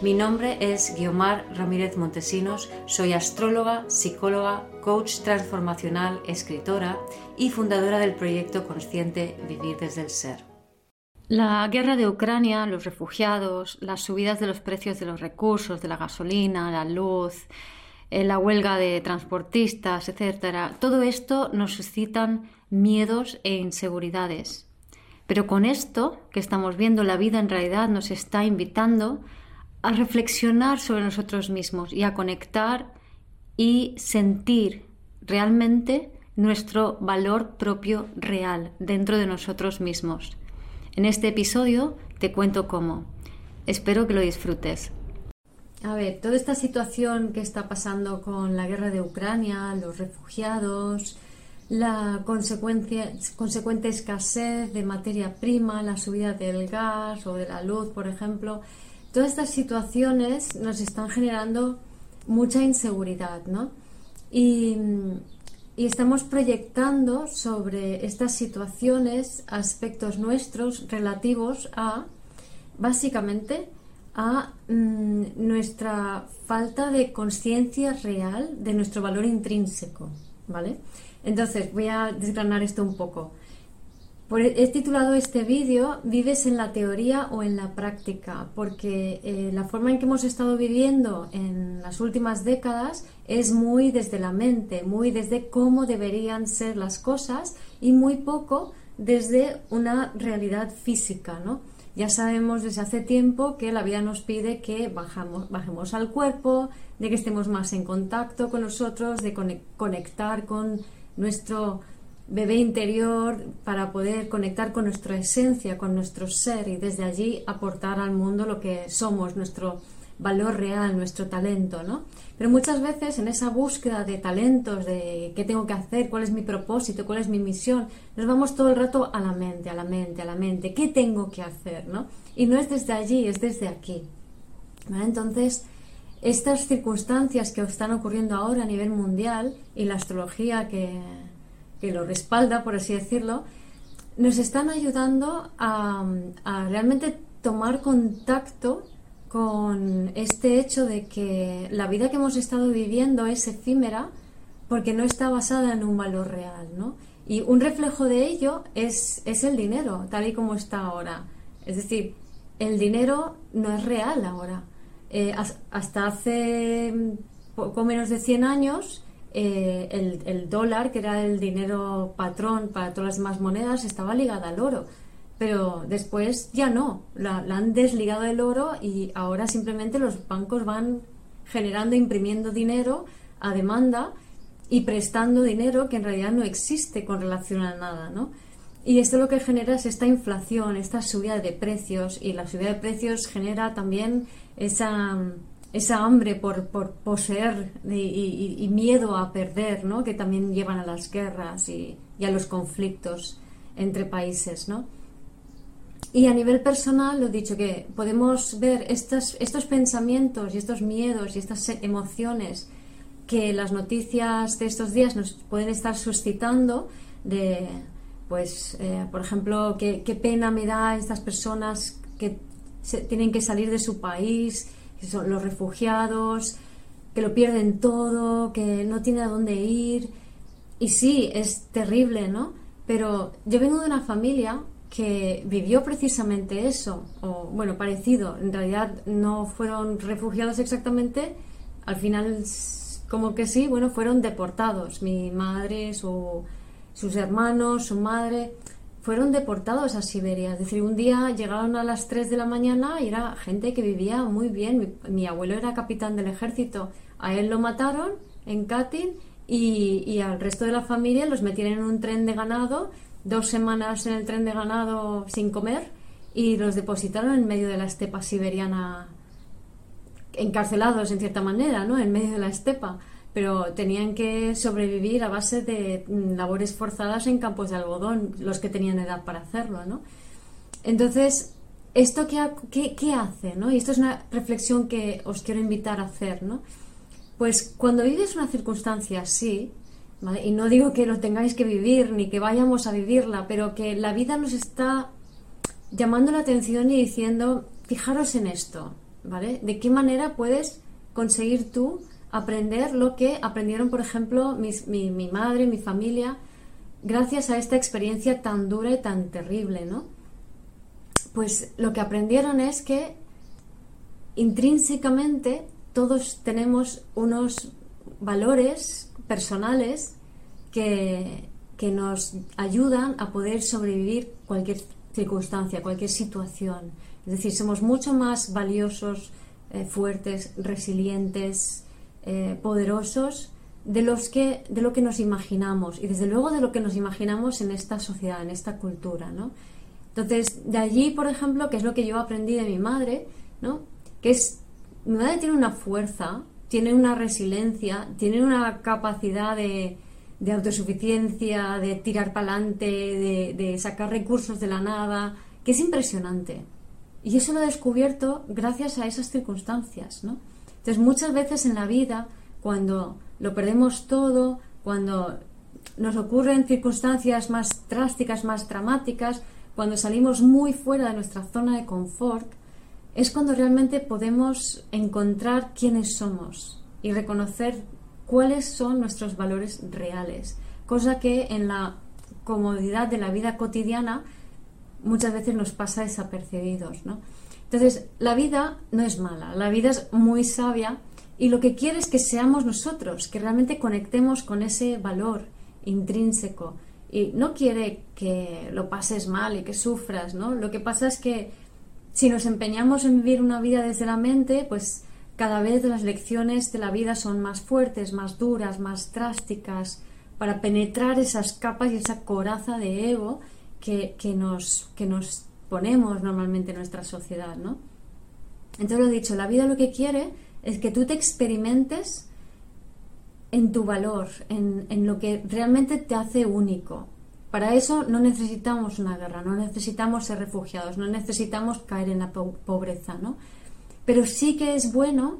Mi nombre es Guiomar Ramírez Montesinos, soy astróloga, psicóloga, coach transformacional, escritora y fundadora del proyecto consciente Vivir desde el Ser. La guerra de Ucrania, los refugiados, las subidas de los precios de los recursos, de la gasolina, la luz, eh, la huelga de transportistas, etc. Todo esto nos suscitan miedos e inseguridades. Pero con esto que estamos viendo, la vida en realidad nos está invitando a reflexionar sobre nosotros mismos y a conectar y sentir realmente nuestro valor propio real dentro de nosotros mismos. En este episodio te cuento cómo. Espero que lo disfrutes. A ver, toda esta situación que está pasando con la guerra de Ucrania, los refugiados, la consecuente escasez de materia prima, la subida del gas o de la luz, por ejemplo, todas estas situaciones nos están generando mucha inseguridad, ¿no? Y, estamos proyectando sobre estas situaciones aspectos nuestros relativos a, básicamente, a mm, nuestra falta de conciencia real de nuestro valor intrínseco, ¿vale? Entonces, voy a desgranar esto un poco. He titulado este vídeo ¿Vives en la teoría o en la práctica? Porque eh, la forma en que hemos estado viviendo en las últimas décadas es muy desde la mente, muy desde cómo deberían ser las cosas y muy poco desde una realidad física, ¿no? Ya sabemos desde hace tiempo que la vida nos pide que bajamos, bajemos al cuerpo, de que estemos más en contacto con nosotros, de conectar con nuestro bebé interior para poder conectar con nuestra esencia, con nuestro ser y desde allí aportar al mundo lo que somos, nuestro valor real, nuestro talento, ¿no? Pero muchas veces en esa búsqueda de talentos, de qué tengo que hacer, cuál es mi propósito, cuál es mi misión, nos vamos todo el rato a la mente, a la mente, a la mente, ¿qué tengo que hacer, ¿no? Y no es desde allí, es desde aquí. Entonces, estas circunstancias que están ocurriendo ahora a nivel mundial y la astrología que, que lo respalda, por así decirlo, nos están ayudando a, realmente tomar contacto con este hecho de que la vida que hemos estado viviendo es efímera porque no está basada en un valor real, ¿no? Y un reflejo de ello es, es el dinero, tal y como está ahora. Es decir, el dinero no es real ahora. Eh, hasta hace poco menos de 100 años, eh, el, dólar, que era el dinero patrón para todas las demás monedas, estaba ligada al oro. Pero después ya no, la, han desligado del oro y ahora simplemente los bancos van generando, imprimiendo dinero a demanda y prestando dinero que en realidad no existe con relación a nada, ¿no? Y esto lo que genera es esta inflación, esta subida de precios y la subida de precios genera también esa esa hambre por, por poseer y, miedo a perder, ¿no? que también llevan a las guerras y, a los conflictos entre países. ¿no? Y a nivel personal, lo dicho, que podemos ver estos, estos pensamientos y estos miedos y estas emociones que las noticias de estos días nos pueden estar suscitando de, pues, eh, por ejemplo, qué, qué pena me da estas personas que tienen que salir de su país son los refugiados, que lo pierden todo, que no tienen a dónde ir. Y sí, es terrible, ¿no? Pero yo vengo de una familia que vivió precisamente eso, o bueno, parecido. En realidad no fueron refugiados exactamente, al final como que sí, bueno, fueron deportados. Mi madre, su, sus hermanos, su madre fueron deportados a Siberia. Es decir, un día llegaron a las 3 de la mañana y era gente que vivía muy bien. Mi, abuelo era capitán del ejército. A él lo mataron en Katyn y, al resto de la familia los metieron en un tren de ganado, dos semanas en el tren de ganado sin comer y los depositaron en medio de la estepa siberiana encarcelados en cierta manera, ¿no? En medio de la estepa, pero tenían que sobrevivir a base de mm, labores forzadas en campos de algodón, los que tenían edad para hacerlo, ¿no? Entonces, ¿esto qué, qué, hace, no? Y esto es una reflexión que os quiero invitar a hacer, ¿no? Pues cuando vives una circunstancia así, ¿vale? y no digo que lo tengáis que vivir ni que vayamos a vivirla, pero que la vida nos está llamando la atención y diciendo, fijaros en esto, ¿vale? ¿De qué manera puedes conseguir tú aprender lo que aprendieron, por ejemplo, mi, mi, madre, mi familia, gracias a esta experiencia tan dura y tan terrible, ¿no? Pues lo que aprendieron es que intrínsecamente todos tenemos unos valores personales que, que nos ayudan a poder sobrevivir cualquier circunstancia, cualquier situación. Es decir, somos mucho más valiosos, eh, fuertes, resilientes, eh, poderosos de, los que, de lo que nos imaginamos y desde luego de lo que nos imaginamos en esta sociedad, en esta cultura. ¿no? Entonces, de allí, por ejemplo, que es lo que yo aprendí de mi madre, ¿no? que es, mi madre tiene una fuerza, tiene una resiliencia, tiene una capacidad de, de autosuficiencia, de tirar para adelante, de, de, sacar recursos de la nada, que es impresionante. Y eso lo he descubierto gracias a esas circunstancias, ¿no? Entonces, muchas veces en la vida, cuando lo perdemos todo, cuando nos ocurren circunstancias más drásticas, más dramáticas, cuando salimos muy fuera de nuestra zona de confort, es cuando realmente podemos encontrar quiénes somos y reconocer cuáles son nuestros valores reales, cosa que en la comodidad de la vida cotidiana muchas veces nos pasa desapercibidos, ¿no? Entonces, la vida no es mala, la vida es muy sabia y lo que quiere es que seamos nosotros, que realmente conectemos con ese valor intrínseco. Y no quiere que lo pases mal y que sufras, ¿no? Lo que pasa es que si nos empeñamos en vivir una vida desde la mente, pues cada vez las lecciones de la vida son más fuertes, más duras, más drásticas, para penetrar esas capas y esa coraza de ego que, nos, que nos ponemos normalmente en nuestra sociedad, ¿no? Entonces lo he dicho, la vida lo que quiere es que tú te experimentes en tu valor, en, en lo que realmente te hace único. Para eso no necesitamos una guerra, no necesitamos ser refugiados, no necesitamos caer en la pobreza, ¿no? Pero sí que es bueno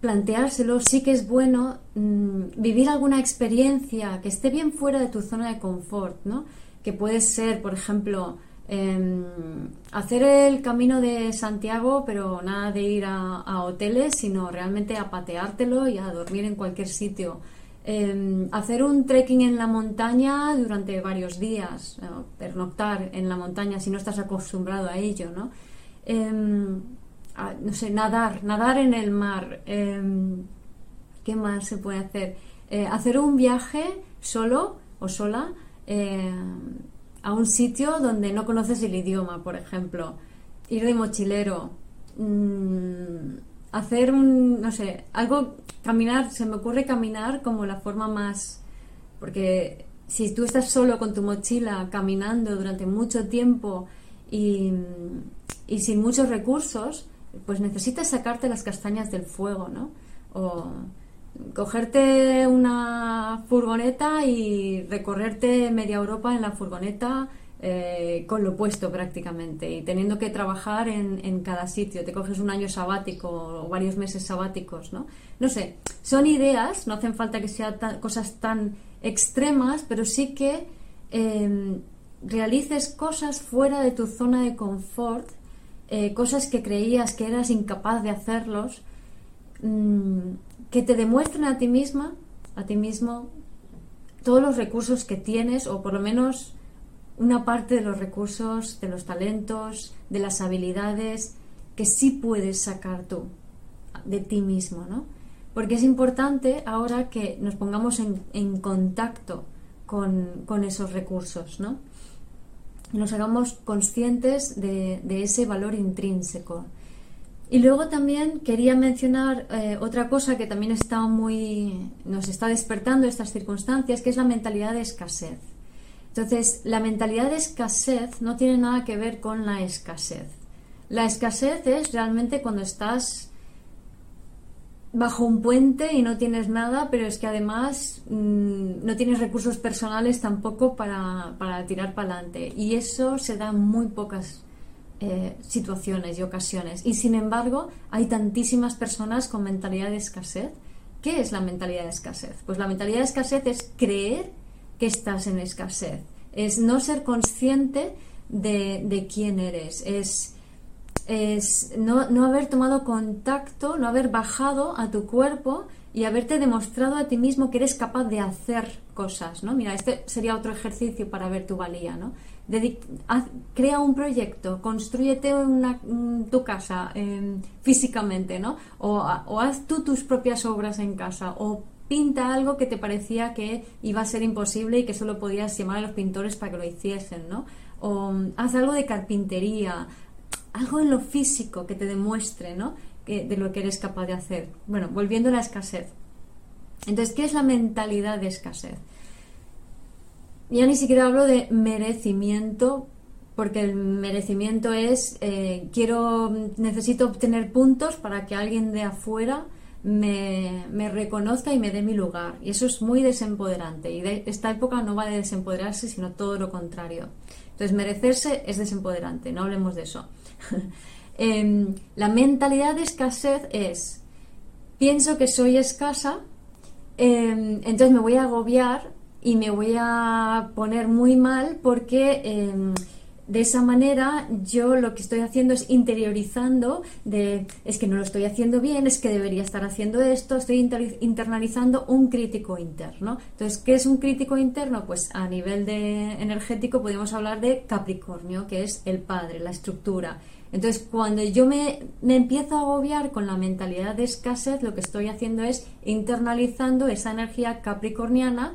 planteárselo, sí que es bueno mm, vivir alguna experiencia que esté bien fuera de tu zona de confort, ¿no? Que puede ser, por ejemplo, Em, hacer el camino de Santiago, pero nada de ir a, hoteles, sino realmente a pateártelo y a dormir en cualquier sitio. Em, hacer un trekking en la montaña durante varios días, pernoctar en la montaña si no estás acostumbrado a ello, ¿no? Em, no sé, nadar, nadar en el mar. ¿Qué más se puede hacer? Eh, hacer un viaje solo o sola a un sitio donde no conoces el idioma, por ejemplo, ir de mochilero, mm, hacer un, no sé, algo, caminar, se me ocurre caminar como la forma más, porque si tú estás solo con tu mochila caminando durante mucho tiempo y, y sin muchos recursos, pues necesitas sacarte las castañas del fuego, ¿no? O, cogerte una furgoneta y recorrerte media Europa en la furgoneta eh, con lo puesto prácticamente y teniendo que trabajar en, cada sitio. Te coges un año sabático o varios meses sabáticos, ¿no? No sé, son ideas, no hacen falta que sean cosas tan extremas, pero sí que em, realices cosas fuera de tu zona de confort, eh, cosas que creías que eras incapaz de hacerlos. Mm, que te demuestren a ti misma, a ti mismo, todos los recursos que tienes, o por lo menos una parte de los recursos, de los talentos, de las habilidades que sí puedes sacar tú de ti mismo, ¿no? Porque es importante ahora que nos pongamos en, contacto con, esos recursos, ¿no? Nos hagamos conscientes de, de ese valor intrínseco. Y luego también quería mencionar eh, otra cosa que también está muy, nos está despertando estas circunstancias, que es la mentalidad de escasez. Entonces, la mentalidad de escasez no tiene nada que ver con la escasez. La escasez es realmente cuando estás bajo un puente y no tienes nada, pero es que además mm, no tienes recursos personales tampoco para, para tirar para adelante. Y eso se da en muy pocas eh, situaciones y ocasiones. Y sin embargo, hay tantísimas personas con mentalidad de escasez. ¿Qué es la mentalidad de escasez? Pues la mentalidad de escasez es creer que estás en escasez, es no ser consciente de, de quién eres, es es no, no haber tomado contacto, no haber bajado a tu cuerpo y haberte demostrado a ti mismo que eres capaz de hacer cosas, ¿no? Mira, este sería otro ejercicio para ver tu valía, ¿no? Crea un proyecto, construyete una, tu casa em, físicamente, ¿no? O, haz tú tus propias obras en casa, o pinta algo que te parecía que iba a ser imposible y que solo podías llamar a los pintores para que lo hiciesen, ¿no? O haz algo de carpintería, algo en lo físico que te demuestre, ¿no? Que, de lo que eres capaz de hacer. Bueno, volviendo a la escasez. Entonces, ¿qué es la mentalidad de escasez? Ya ni siquiera hablo de merecimiento, porque el merecimiento es eh, quiero, necesito obtener puntos para que alguien de afuera me, me, reconozca y me dé mi lugar. Y eso es muy desempoderante. Y de esta época no va de desempoderarse, sino todo lo contrario. Entonces, merecerse es desempoderante, no hablemos de eso. Em, la mentalidad de escasez es, pienso que soy escasa, em, entonces me voy a agobiar y me voy a poner muy mal porque em, de esa manera yo lo que estoy haciendo es interiorizando de es que no lo estoy haciendo bien, es que debería estar haciendo esto, estoy internalizando un crítico interno. Entonces, ¿qué es un crítico interno? Pues a nivel de energético podemos hablar de Capricornio, que es el padre, la estructura. Entonces, cuando yo me, me empiezo a agobiar con la mentalidad de escasez, lo que estoy haciendo es internalizando esa energía capricorniana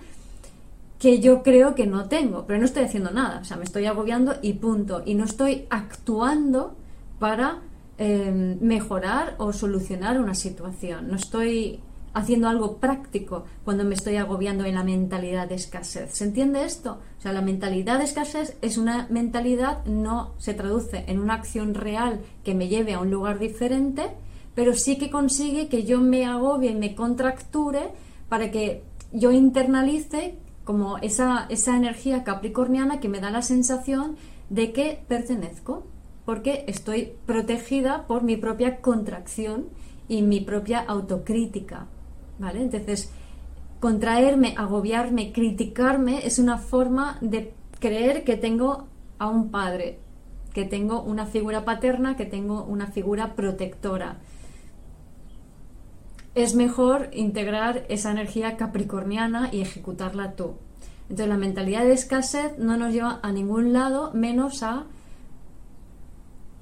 que yo creo que no tengo, pero no estoy haciendo nada, o sea, me estoy agobiando y punto, y no estoy actuando para em, mejorar o solucionar una situación, no estoy haciendo algo práctico cuando me estoy agobiando en la mentalidad de escasez. ¿Se entiende esto? O sea, la mentalidad de escasez es una mentalidad, no se traduce en una acción real que me lleve a un lugar diferente, pero sí que consigue que yo me agobie y me contracture para que yo internalice como esa, esa energía capricorniana que me da la sensación de que pertenezco, porque estoy protegida por mi propia contracción y mi propia autocrítica. ¿Vale? Entonces, contraerme, agobiarme, criticarme es una forma de creer que tengo a un padre, que tengo una figura paterna, que tengo una figura protectora es mejor integrar esa energía capricorniana y ejecutarla tú. Entonces la mentalidad de escasez no nos lleva a ningún lado menos a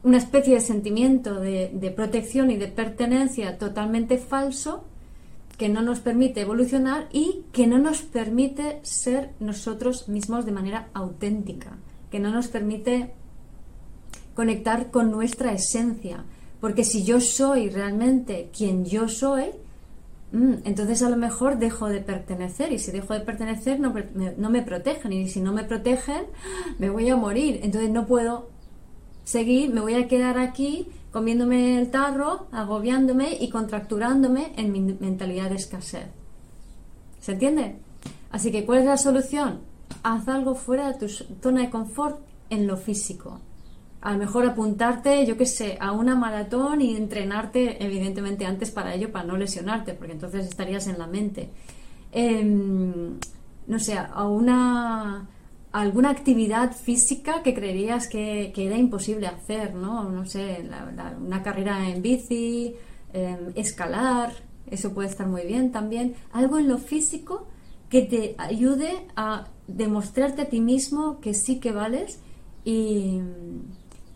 una especie de sentimiento de, de protección y de pertenencia totalmente falso que no nos permite evolucionar y que no nos permite ser nosotros mismos de manera auténtica, que no nos permite conectar con nuestra esencia. Porque si yo soy realmente quien yo soy, Mm, entonces a lo mejor dejo de pertenecer y si dejo de pertenecer no me, no me protegen y si no me protegen me voy a morir. Entonces no puedo seguir, me voy a quedar aquí comiéndome el tarro, agobiándome y contracturándome en mi mentalidad de escasez. ¿Se entiende? Así que ¿cuál es la solución? Haz algo fuera de tu zona de confort en lo físico a lo mejor apuntarte, yo qué sé, a una maratón y entrenarte, evidentemente, antes para ello, para no lesionarte, porque entonces estarías en la mente. Em, no sé, a una alguna actividad física que creerías que, era imposible hacer, ¿no? No sé, una carrera en bici, em, escalar, eso puede estar muy bien también. Algo en lo físico que te ayude a demostrarte a ti mismo que sí que vales y,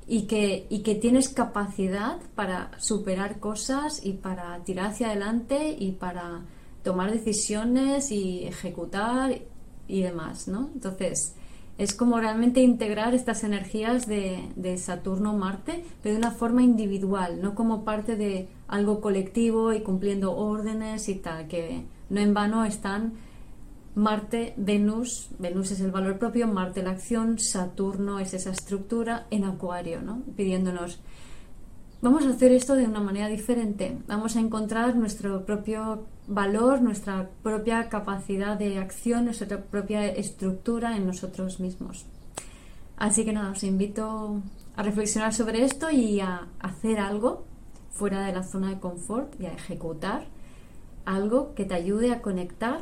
y que, y que tienes capacidad para superar cosas y para tirar hacia adelante y para tomar decisiones y ejecutar y demás, ¿no? Entonces, es como realmente integrar estas energías de, de Saturno-Marte, pero de una forma individual, no como parte de algo colectivo y cumpliendo órdenes y tal, que no en vano están Marte, Venus, Venus es el valor propio, Marte la acción, Saturno es esa estructura en Acuario, ¿no? pidiéndonos vamos a hacer esto de una manera diferente. Vamos a encontrar nuestro propio valor, nuestra propia capacidad de acción, nuestra propia estructura en nosotros mismos. Así que nada, os invito a reflexionar sobre esto y a hacer algo fuera de la zona de confort y a ejecutar algo que te ayude a conectar